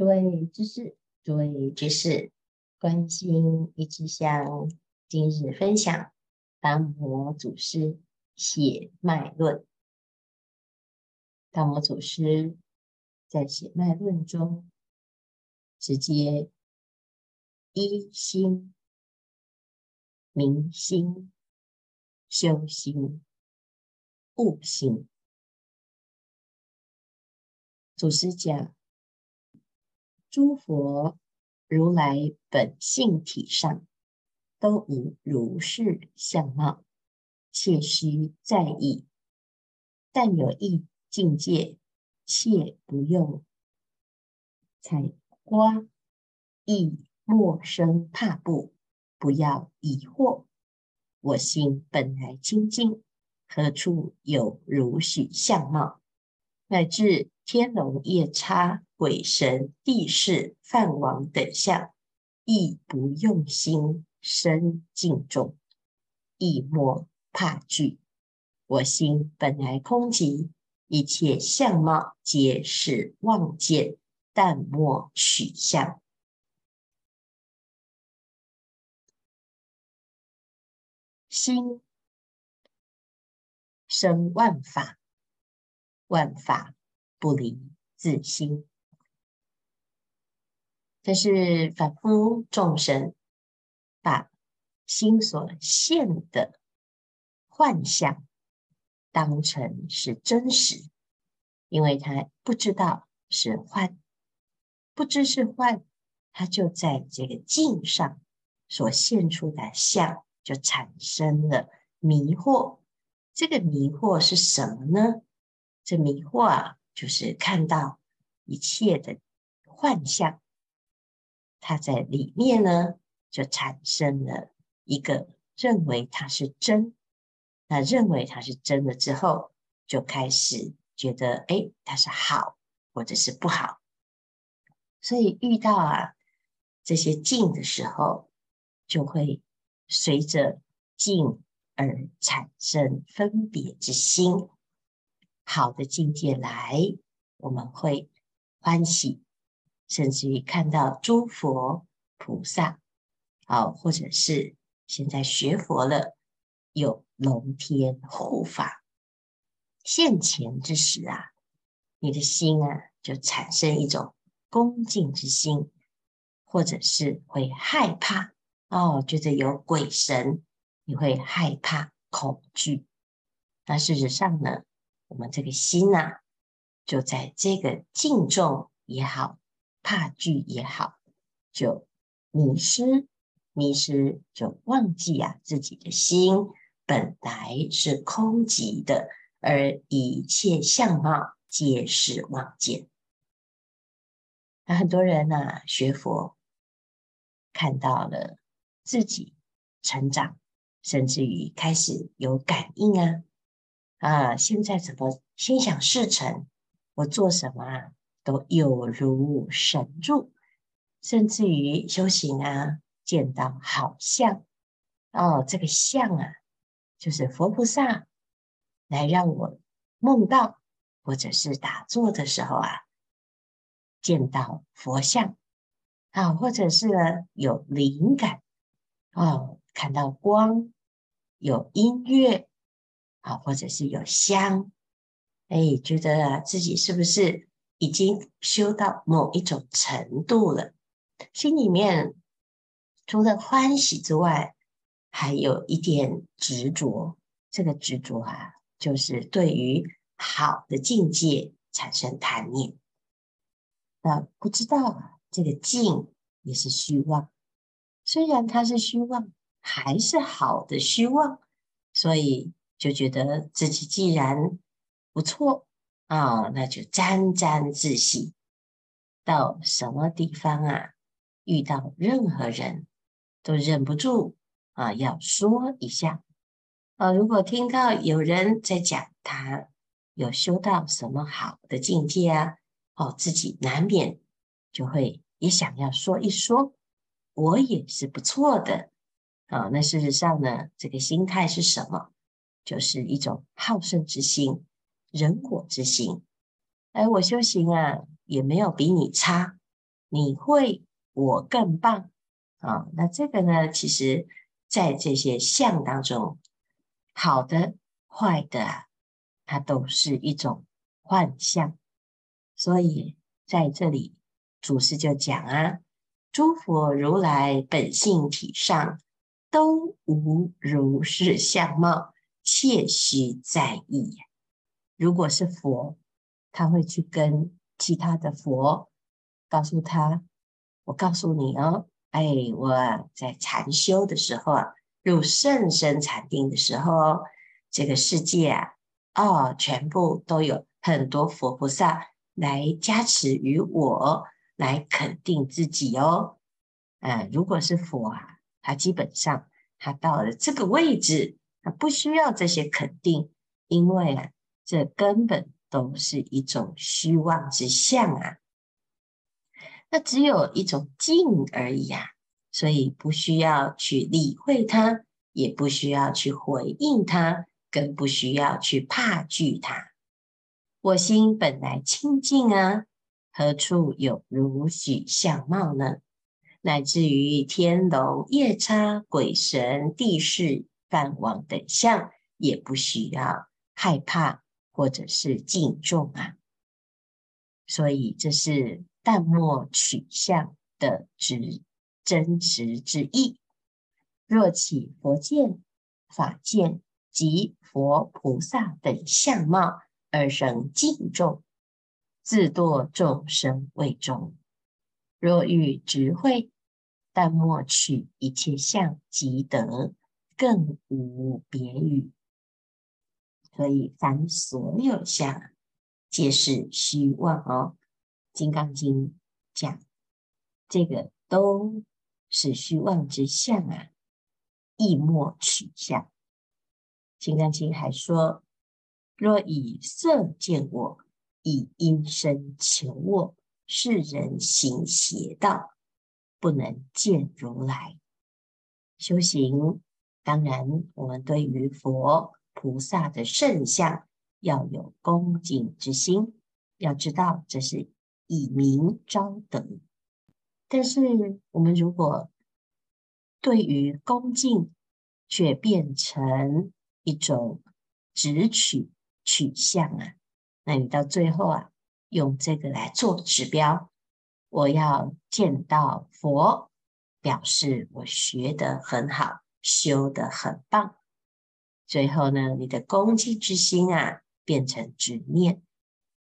诸位居士，诸位居士，观心一支香，今日分享达摩祖师血脉论。达摩祖师在血脉论中，直接一心、明心、修心、悟心。祖师讲。诸佛如来本性体上都无如是相貌，切须在意。但有一境界，切不用采瓜，亦莫生怕怖。不要疑惑，我心本来清净，何处有如许相貌？乃至天龙夜叉。鬼神地势梵王等相，亦不用心生敬重，亦莫怕惧。我心本来空寂，一切相貌皆是妄见，但莫取相。心生万法，万法不离自心。这是凡夫众生把心所现的幻象当成是真实，因为他不知道是幻，不知是幻，他就在这个镜上所现出的相就产生了迷惑。这个迷惑是什么呢？这迷惑啊，就是看到一切的幻象。它在里面呢，就产生了一个认为它是真，那认为它是真的之后，就开始觉得，哎，它是好或者是不好。所以遇到啊这些境的时候，就会随着境而产生分别之心。好的境界来，我们会欢喜。甚至于看到诸佛菩萨，啊，或者是现在学佛了，有龙天护法现前之时啊，你的心啊就产生一种恭敬之心，或者是会害怕哦，觉得有鬼神，你会害怕恐惧。那事实上呢，我们这个心啊，就在这个敬重也好。怕惧也好，就迷失，迷失就忘记啊，自己的心本来是空寂的，而一切相貌皆是妄见。那很多人呢、啊，学佛看到了自己成长，甚至于开始有感应啊啊！现在怎么心想事成？我做什么啊？都有如神助，甚至于修行啊，见到好像哦，这个像啊，就是佛菩萨来让我梦到，或者是打坐的时候啊，见到佛像啊，或者是呢有灵感哦，看到光，有音乐啊，或者是有香，哎，觉得自己是不是？已经修到某一种程度了，心里面除了欢喜之外，还有一点执着。这个执着啊，就是对于好的境界产生贪念。那不知道啊，这个境也是虚妄，虽然它是虚妄，还是好的虚妄，所以就觉得自己既然不错。啊、那就沾沾自喜。到什么地方啊，遇到任何人都忍不住啊，要说一下。啊，如果听到有人在讲他有修到什么好的境界啊，哦，自己难免就会也想要说一说，我也是不错的。啊，那事实上呢，这个心态是什么？就是一种好胜之心。人我之心，而我修行啊，也没有比你差你会，我更棒啊。那这个呢，其实在这些相当中，好的、坏的啊，它都是一种幻象。所以在这里，祖师就讲啊，诸佛如来本性体上都无如是相貌，切须在意。如果是佛，他会去跟其他的佛告诉他：“我告诉你哦，哎，我在禅修的时候啊，入甚深禅定的时候，这个世界啊，哦，全部都有很多佛菩萨来加持于我，来肯定自己哦。嗯，如果是佛啊，他基本上他到了这个位置，他不需要这些肯定，因为啊。”这根本都是一种虚妄之相啊！那只有一种静而已啊，所以不需要去理会它，也不需要去回应它，更不需要去怕惧它。我心本来清净啊，何处有如许相貌呢？乃至于天龙夜叉、鬼神、地势、梵王等相，也不需要害怕。或者是敬重啊，所以这是淡漠取相的值真实之意。若起佛见、法见及佛菩萨等相貌而生敬重，自堕众生位中。若欲直会，淡漠取一切相即得，更无别语。所以，凡所有相，皆是虚妄哦。《金刚经》讲，这个都是虚妄之相啊，亦莫取相。《金刚经》还说：若以色见我，以音声求我，是人行邪道，不能见如来。修行，当然，我们对于佛。菩萨的圣相要有恭敬之心，要知道这是以名招德。但是我们如果对于恭敬却变成一种直取取向啊，那你到最后啊，用这个来做指标，我要见到佛，表示我学得很好，修得很棒。最后呢，你的恭敬之心啊，变成执念，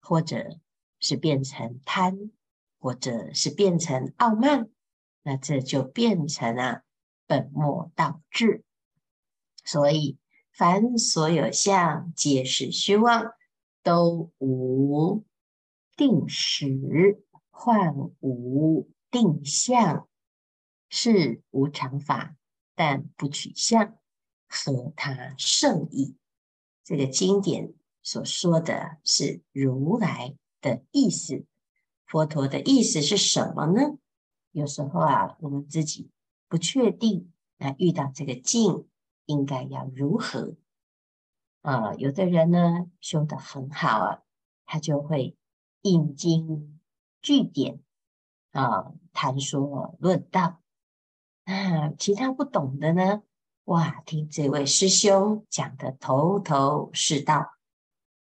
或者是变成贪，或者是变成傲慢，那这就变成啊本末倒置。所以，凡所有相，皆是虚妄，都无定时，幻无定向，是无常法，但不取相。和他圣意，这个经典所说的是如来的意思，佛陀的意思是什么呢？有时候啊，我们自己不确定，那遇到这个境应该要如何？啊、有的人呢修得很好啊，他就会引经据典啊，谈说论道。那 其他不懂的呢？哇，听这位师兄讲的头头是道，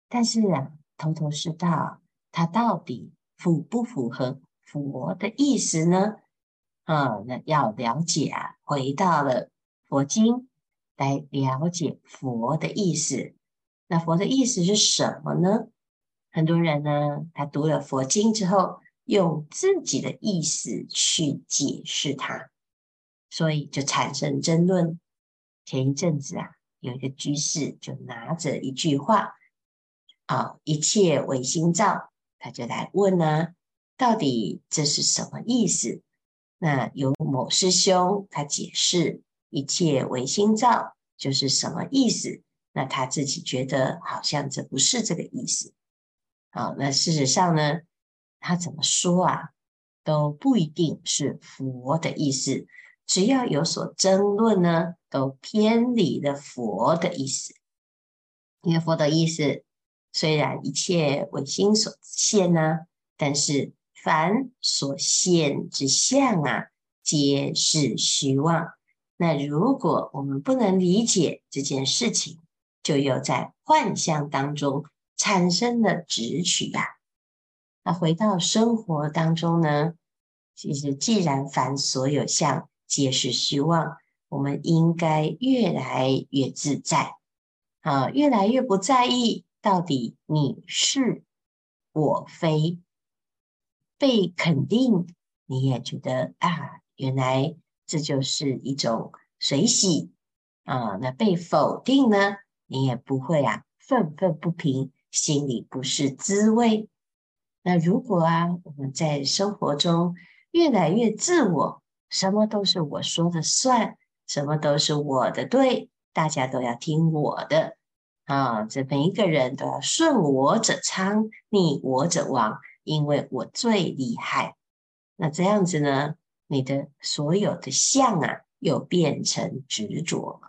但是啊，头头是道，他到底符不符合佛的意思呢？啊，那要了解啊，回到了佛经来了解佛的意思。那佛的意思是什么呢？很多人呢，他读了佛经之后，用自己的意思去解释它，所以就产生争论。前一阵子啊，有一个居士就拿着一句话啊，“一切唯心造”，他就来问呢、啊，到底这是什么意思？那有某师兄他解释“一切唯心造”就是什么意思？那他自己觉得好像这不是这个意思。好，那事实上呢，他怎么说啊，都不一定是佛的意思。只要有所争论呢，都偏离了佛的意思。因为佛的意思虽然一切唯心所现呢，但是凡所现之相啊，皆是虚妄。那如果我们不能理解这件事情，就又在幻象当中产生了执取呀。那回到生活当中呢，其实既然凡所有相皆是虚妄，我们应该越来越自在啊，越来越不在意到底你是我非。被肯定，你也觉得啊，原来这就是一种随喜啊。那被否定呢，你也不会啊，愤愤不平，心里不是滋味。那如果啊，我们在生活中越来越自我，什么都是我说的算，什么都是我的对，大家都要听我的啊，这每一个人都要顺我者昌，逆我者亡。因为我最厉害，那这样子呢？你的所有的相啊，又变成执着。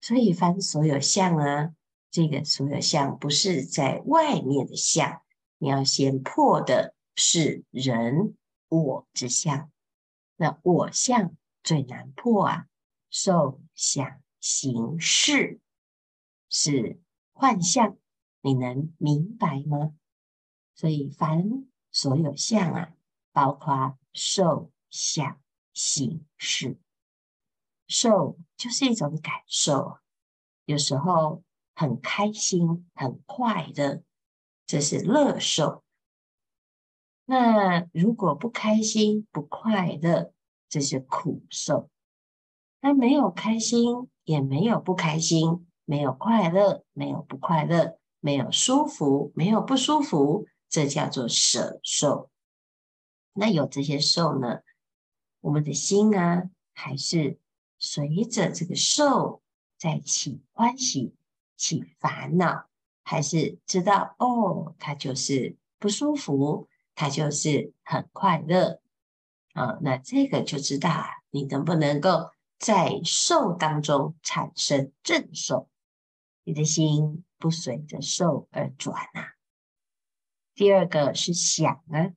所以凡所有相啊，这个所有相不是在外面的相，你要先破的是人我之相。那我相最难破啊，受想行识是幻象，你能明白吗？所以，凡所有相啊，包括受、想、行、识。受就是一种感受，有时候很开心、很快乐，这是乐受。那如果不开心、不快乐，这是苦受。那没有开心，也没有不开心，没有快乐，没有不快乐，没有舒服，没有不舒服。这叫做舍受。那有这些受呢，我们的心啊，还是随着这个受在起欢喜、起烦恼，还是知道哦，它就是不舒服，他就是很快乐啊。那这个就知道啊，你能不能够在受当中产生正受，你的心不随着受而转啊。第二个是想啊，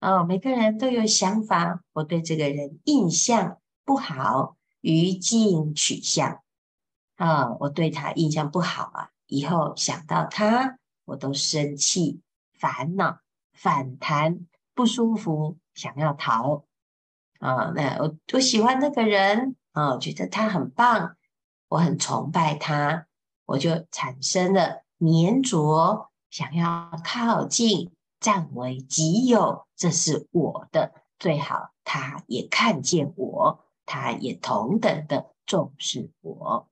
哦，每个人都有想法。我对这个人印象不好，于境取向啊，我对他印象不好啊，以后想到他，我都生气、烦恼、反弹、不舒服，想要逃啊。那我我喜欢那个人啊，我觉得他很棒，我很崇拜他，我就产生了黏着。想要靠近，占为己有，这是我的，最好他也看见我，他也同等的重视我。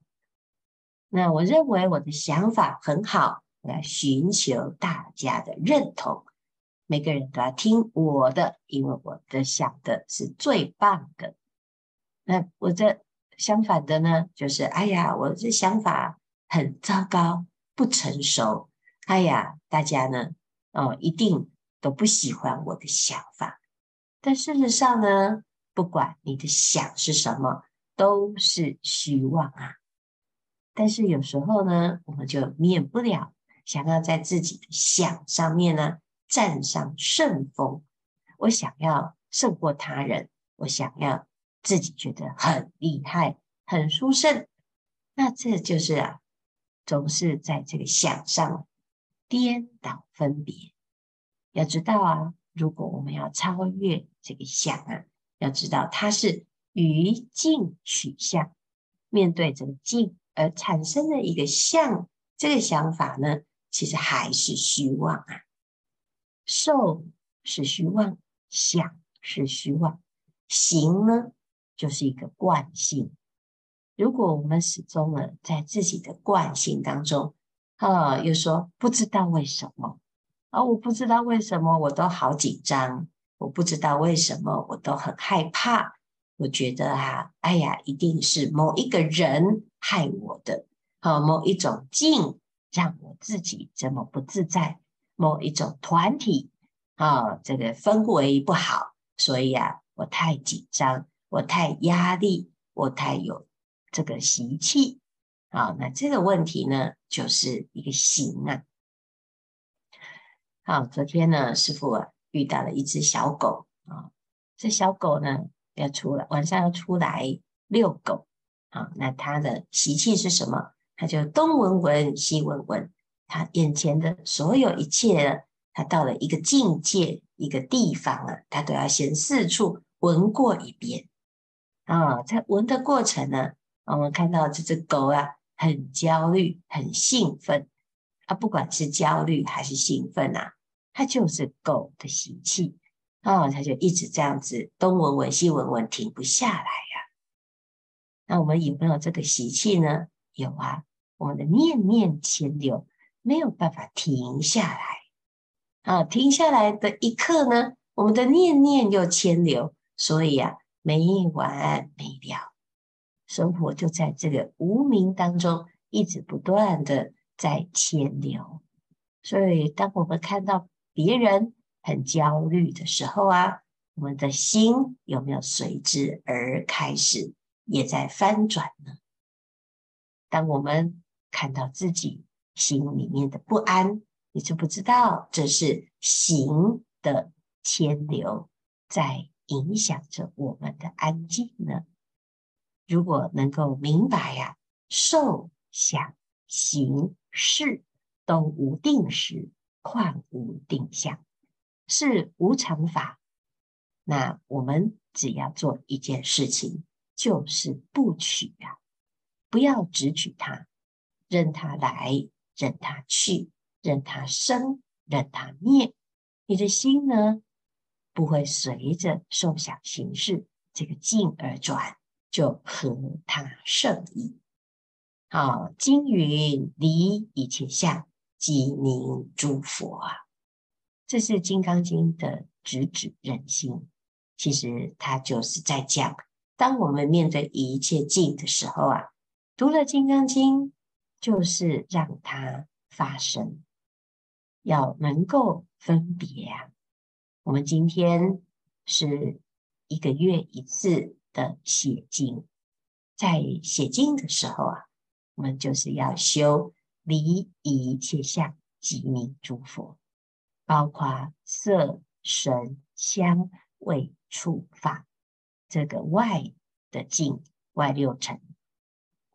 那我认为我的想法很好，我要寻求大家的认同，每个人都要听我的，因为我的想的是最棒的。那我这相反的呢，就是哎呀，我这想法很糟糕，不成熟。哎呀，大家呢，哦，一定都不喜欢我的想法。但事实上呢，不管你的想是什么，都是虚妄啊。但是有时候呢，我们就免不了想要在自己的想上面呢占上圣风。我想要胜过他人，我想要自己觉得很厉害、很殊胜。那这就是啊，总是在这个想上。颠倒分别，要知道啊，如果我们要超越这个相啊，要知道它是于境取相，面对这个境而产生的一个相，这个想法呢，其实还是虚妄啊。受是虚妄，想是虚妄，行呢，就是一个惯性。如果我们始终呢，在自己的惯性当中。啊，又说不知道为什么啊，我不知道为什么我都好紧张，我不知道为什么我都很害怕。我觉得啊，哎呀，一定是某一个人害我的，啊，某一种境让我自己这么不自在，某一种团体啊，这个氛围不好，所以啊，我太紧张，我太压力，我太有这个习气。好，那这个问题呢，就是一个行啊。好，昨天呢，师傅啊，遇到了一只小狗啊，这小狗呢要出来，晚上要出来遛狗啊。那它的习气是什么？它就东闻闻，西闻闻，他眼前的所有一切呢，他到了一个境界、一个地方了，他都要先四处闻过一遍啊。在闻的过程呢，我们看到这只狗啊，很焦虑，很兴奋。啊，不管是焦虑还是兴奋啊，它就是狗的习气啊，它就一直这样子东闻闻西闻闻，停不下来呀、啊。那我们有没有这个习气呢？有啊，我们的念念牵流没有办法停下来啊，停下来的一刻呢，我们的念念又牵流，所以啊，没完没了，生活就在这个无名当中，一直不断的。在牵流，所以当我们看到别人很焦虑的时候啊，我们的心有没有随之而开始也在翻转呢？当我们看到自己心里面的不安，你知不知道这是行的牵流在影响着我们的安静呢？如果能够明白呀、受想行。识都无定时，况无定向，是无常法。那我们只要做一件事情，就是不取啊，不要执取它，任它来，任它去，任它生，任它灭。你的心呢，不会随着受想行识这个境而转，就和他圣意。好，经云离一切相，即名诸佛啊。这是《金刚经》的直指人心。其实它就是在讲，当我们面对一切境的时候啊，读了《金刚经》，就是让它发生，要能够分别啊。我们今天是一个月一次的写经，在写经的时候啊。我们就是要修离一切相，即名诸佛，包括色、声、香、味、触、法这个外的境，外六尘，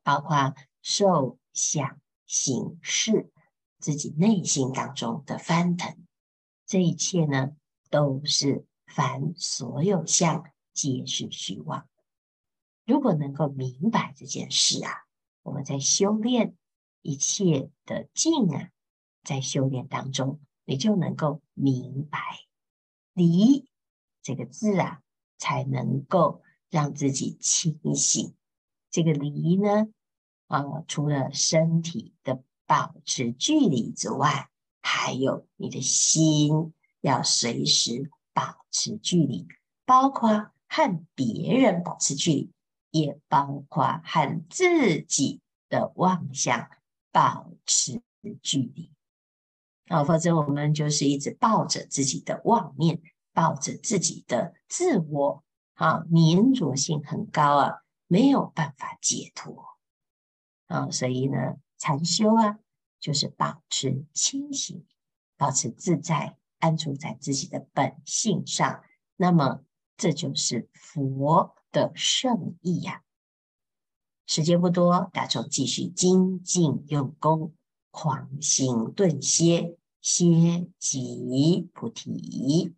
包括受、想、行、事，自己内心当中的翻腾，这一切呢，都是凡所有相，皆是虚妄。如果能够明白这件事啊。我们在修炼一切的境啊，在修炼当中，你就能够明白“离”这个字啊，才能够让自己清醒。这个“离”呢，啊，除了身体的保持距离之外，还有你的心要随时保持距离，包括和别人保持距离。也包括和自己的妄想保持距离，啊，否则我们就是一直抱着自己的妄念，抱着自己的自我，啊，粘着性很高啊，没有办法解脱，啊，所以呢，禅修啊，就是保持清醒，保持自在，安住在自己的本性上，那么这就是佛。的圣意呀，时间不多，大众继续精进用功，狂行顿歇，歇即菩提。